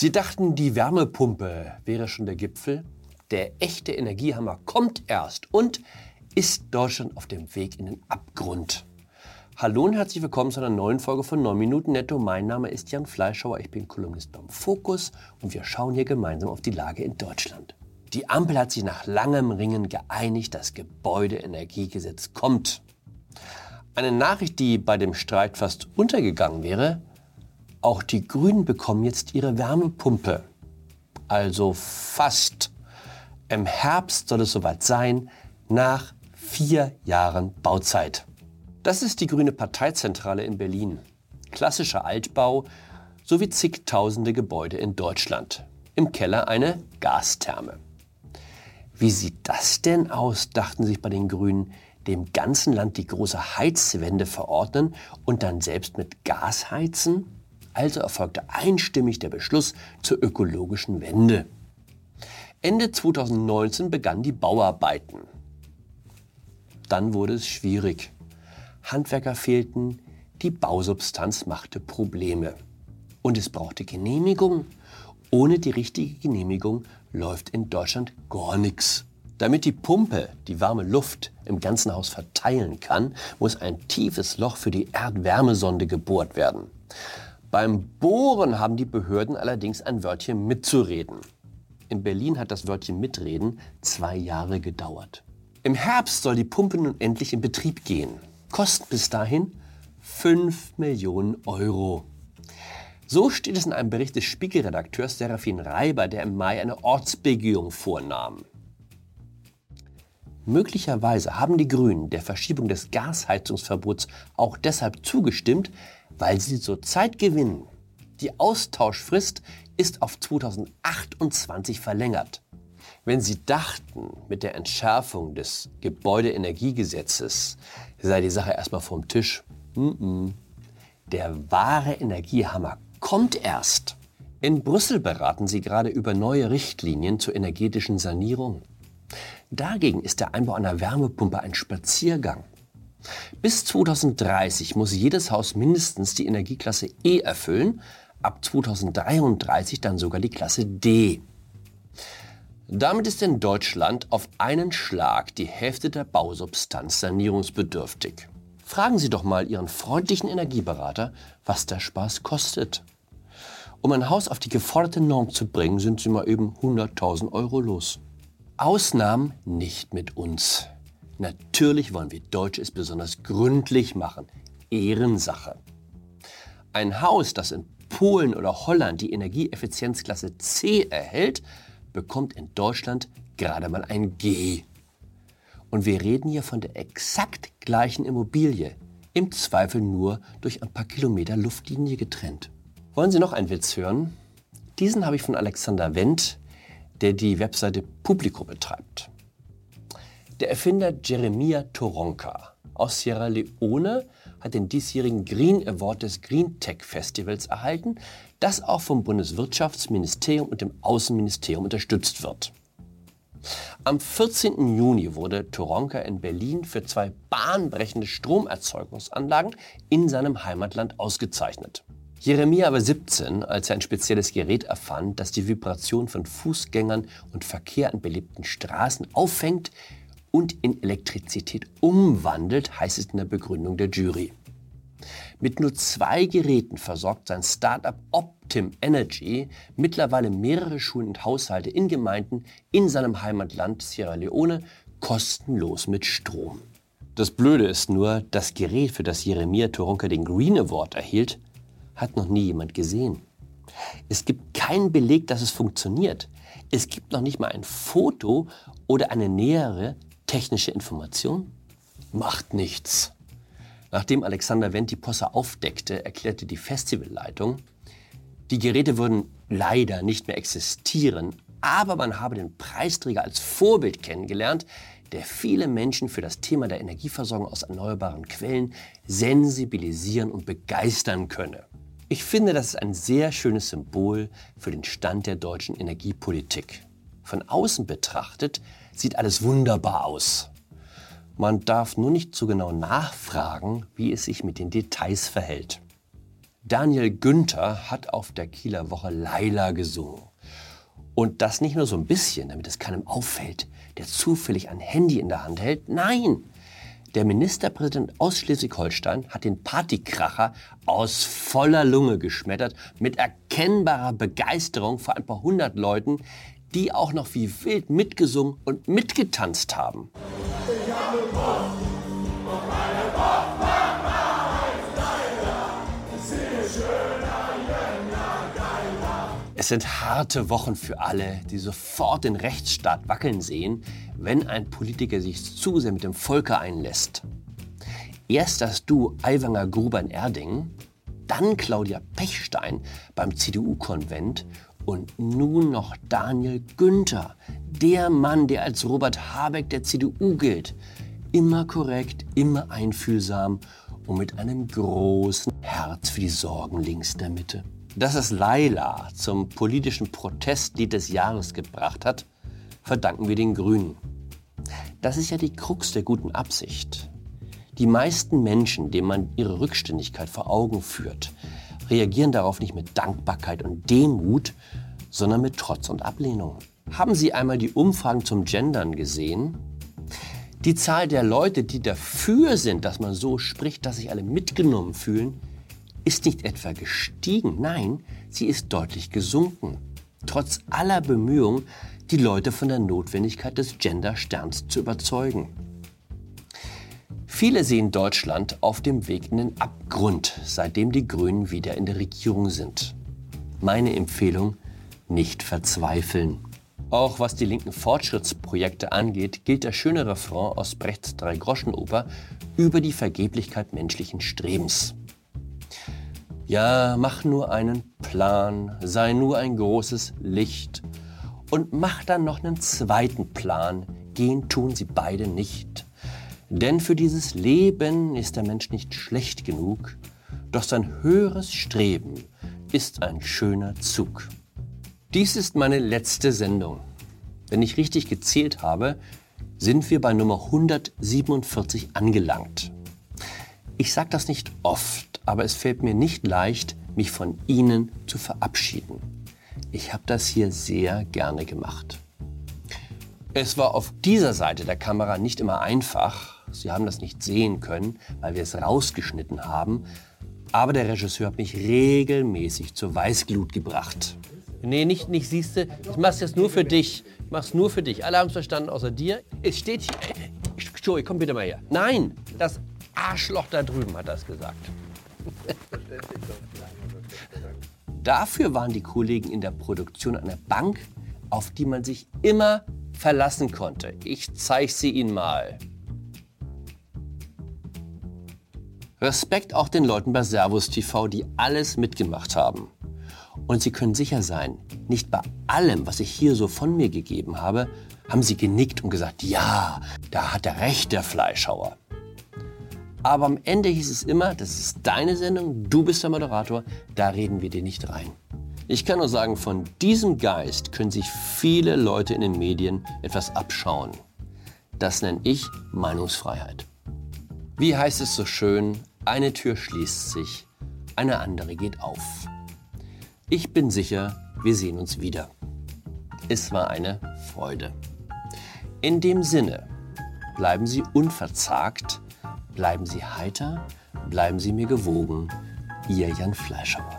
Sie dachten, die Wärmepumpe wäre schon der Gipfel? Der echte Energiehammer kommt erst und ist Deutschland auf dem Weg in den Abgrund. Hallo und herzlich willkommen zu einer neuen Folge von 9 Minuten Netto. Mein Name ist Jan Fleischhauer, ich bin Kolumnist beim Fokus und wir schauen hier gemeinsam auf die Lage in Deutschland. Die Ampel hat sich nach langem Ringen geeinigt, das Gebäudeenergiegesetz kommt. Eine Nachricht, die bei dem Streit fast untergegangen wäre, auch die Grünen bekommen jetzt ihre Wärmepumpe. Also fast. Im Herbst soll es soweit sein, nach vier Jahren Bauzeit. Das ist die Grüne Parteizentrale in Berlin. Klassischer Altbau sowie zigtausende Gebäude in Deutschland. Im Keller eine Gastherme. Wie sieht das denn aus, dachten sich bei den Grünen, dem ganzen Land die große Heizwende verordnen und dann selbst mit Gas heizen? Also erfolgte einstimmig der Beschluss zur ökologischen Wende. Ende 2019 begannen die Bauarbeiten. Dann wurde es schwierig. Handwerker fehlten, die Bausubstanz machte Probleme. Und es brauchte Genehmigung. Ohne die richtige Genehmigung läuft in Deutschland gar nichts. Damit die Pumpe die warme Luft im ganzen Haus verteilen kann, muss ein tiefes Loch für die Erdwärmesonde gebohrt werden. Beim Bohren haben die Behörden allerdings ein Wörtchen mitzureden. In Berlin hat das Wörtchen mitreden zwei Jahre gedauert. Im Herbst soll die Pumpe nun endlich in Betrieb gehen. Kosten bis dahin 5 Millionen Euro. So steht es in einem Bericht des Spiegelredakteurs Serafin Reiber, der im Mai eine Ortsbegehung vornahm. Möglicherweise haben die Grünen der Verschiebung des Gasheizungsverbots auch deshalb zugestimmt, weil sie so Zeit gewinnen. Die Austauschfrist ist auf 2028 verlängert. Wenn Sie dachten, mit der Entschärfung des Gebäudeenergiegesetzes sei die Sache erstmal vom Tisch, der wahre Energiehammer kommt erst. In Brüssel beraten Sie gerade über neue Richtlinien zur energetischen Sanierung. Dagegen ist der Einbau einer Wärmepumpe ein Spaziergang. Bis 2030 muss jedes Haus mindestens die Energieklasse E erfüllen, ab 2033 dann sogar die Klasse D. Damit ist in Deutschland auf einen Schlag die Hälfte der Bausubstanz sanierungsbedürftig. Fragen Sie doch mal Ihren freundlichen Energieberater, was der Spaß kostet. Um ein Haus auf die geforderte Norm zu bringen, sind Sie mal eben 100.000 Euro los. Ausnahmen nicht mit uns. Natürlich wollen wir Deutsche es besonders gründlich machen. Ehrensache. Ein Haus, das in Polen oder Holland die Energieeffizienzklasse C erhält, bekommt in Deutschland gerade mal ein G. Und wir reden hier von der exakt gleichen Immobilie, im Zweifel nur durch ein paar Kilometer Luftlinie getrennt. Wollen Sie noch einen Witz hören? Diesen habe ich von Alexander Wendt, der die Webseite Publico betreibt. Der Erfinder Jeremia Toronka aus Sierra Leone hat den diesjährigen Green Award des Green Tech Festivals erhalten, das auch vom Bundeswirtschaftsministerium und dem Außenministerium unterstützt wird. Am 14. Juni wurde Toronka in Berlin für zwei bahnbrechende Stromerzeugungsanlagen in seinem Heimatland ausgezeichnet. Jeremia war 17, als er ein spezielles Gerät erfand, das die Vibration von Fußgängern und Verkehr an belebten Straßen auffängt, und in Elektrizität umwandelt, heißt es in der Begründung der Jury. Mit nur zwei Geräten versorgt sein Startup Optim Energy mittlerweile mehrere Schulen und Haushalte in Gemeinden in seinem Heimatland Sierra Leone kostenlos mit Strom. Das Blöde ist nur, das Gerät, für das Jeremia Toronka den Green Award erhielt, hat noch nie jemand gesehen. Es gibt keinen Beleg, dass es funktioniert. Es gibt noch nicht mal ein Foto oder eine nähere Technische Information macht nichts. Nachdem Alexander Wendt die Posse aufdeckte, erklärte die Festivalleitung, die Geräte würden leider nicht mehr existieren, aber man habe den Preisträger als Vorbild kennengelernt, der viele Menschen für das Thema der Energieversorgung aus erneuerbaren Quellen sensibilisieren und begeistern könne. Ich finde, das ist ein sehr schönes Symbol für den Stand der deutschen Energiepolitik. Von außen betrachtet sieht alles wunderbar aus. Man darf nur nicht zu genau nachfragen, wie es sich mit den Details verhält. Daniel Günther hat auf der Kieler Woche Laila gesungen. Und das nicht nur so ein bisschen, damit es keinem auffällt, der zufällig ein Handy in der Hand hält. Nein, der Ministerpräsident aus Schleswig-Holstein hat den Partykracher aus voller Lunge geschmettert, mit erkennbarer Begeisterung vor ein paar hundert Leuten, die auch noch wie wild mitgesungen und mitgetanzt haben. Ich habe Bock, Bock, Es sind harte Wochen für alle, die sofort den Rechtsstaat wackeln sehen, wenn ein Politiker sich zu sehr mit dem Volke einlässt. Erst das Du Aiwanger Gruber in Erding, dann Claudia Pechstein beim CDU-Konvent und nun noch Daniel Günther, der Mann, der als Robert Habeck der CDU gilt. Immer korrekt, immer einfühlsam und mit einem großen Herz für die Sorgen links der Mitte. Dass es Laila zum politischen Protestlied des Jahres gebracht hat, verdanken wir den Grünen. Das ist ja die Krux der guten Absicht. Die meisten Menschen, denen man ihre Rückständigkeit vor Augen führt, reagieren darauf nicht mit Dankbarkeit und Demut, sondern mit Trotz und Ablehnung. Haben Sie einmal die Umfragen zum Gendern gesehen? Die Zahl der Leute, die dafür sind, dass man so spricht, dass sich alle mitgenommen fühlen, ist nicht etwa gestiegen, nein, sie ist deutlich gesunken. Trotz aller Bemühungen, die Leute von der Notwendigkeit des Gender-Sterns zu überzeugen. Viele sehen Deutschland auf dem Weg in den Abgrund, seitdem die Grünen wieder in der Regierung sind. Meine Empfehlung, nicht verzweifeln. Auch was die linken Fortschrittsprojekte angeht, gilt der schöne Refrain aus Brechts Dreigroschenoper über die Vergeblichkeit menschlichen Strebens. Ja, mach nur einen Plan, sei nur ein großes Licht und mach dann noch einen zweiten Plan. Gehen tun sie beide nicht. Denn für dieses Leben ist der Mensch nicht schlecht genug, doch sein höheres Streben ist ein schöner Zug. Dies ist meine letzte Sendung. Wenn ich richtig gezählt habe, sind wir bei Nummer 147 angelangt. Ich sage das nicht oft, aber es fällt mir nicht leicht, mich von Ihnen zu verabschieden. Ich habe das hier sehr gerne gemacht. Es war auf dieser Seite der Kamera nicht immer einfach. Sie haben das nicht sehen können, weil wir es rausgeschnitten haben. Aber der Regisseur hat mich regelmäßig zur Weißglut gebracht. Nee, nicht, nicht siehst du. Ich mach's jetzt nur für dich. Ich mach's nur für dich. Alle haben es verstanden, außer dir. Es steht hier. Joey, komm bitte mal her. Nein, das Arschloch da drüben hat das gesagt. Dafür waren die Kollegen in der Produktion eine Bank, auf die man sich immer verlassen konnte. Ich zeige sie Ihnen mal. Respekt auch den Leuten bei Servus TV, die alles mitgemacht haben. Und Sie können sicher sein, nicht bei allem, was ich hier so von mir gegeben habe, haben Sie genickt und gesagt, ja, da hat er recht, der Fleischhauer. Aber am Ende hieß es immer, das ist deine Sendung, du bist der Moderator, da reden wir dir nicht rein. Ich kann nur sagen, von diesem Geist können sich viele Leute in den Medien etwas abschauen. Das nenne ich Meinungsfreiheit. Wie heißt es so schön, eine Tür schließt sich, eine andere geht auf. Ich bin sicher, wir sehen uns wieder. Es war eine Freude. In dem Sinne, bleiben Sie unverzagt, Bleiben Sie heiter, bleiben Sie mir gewogen. Ihr Jan Fleischhauer.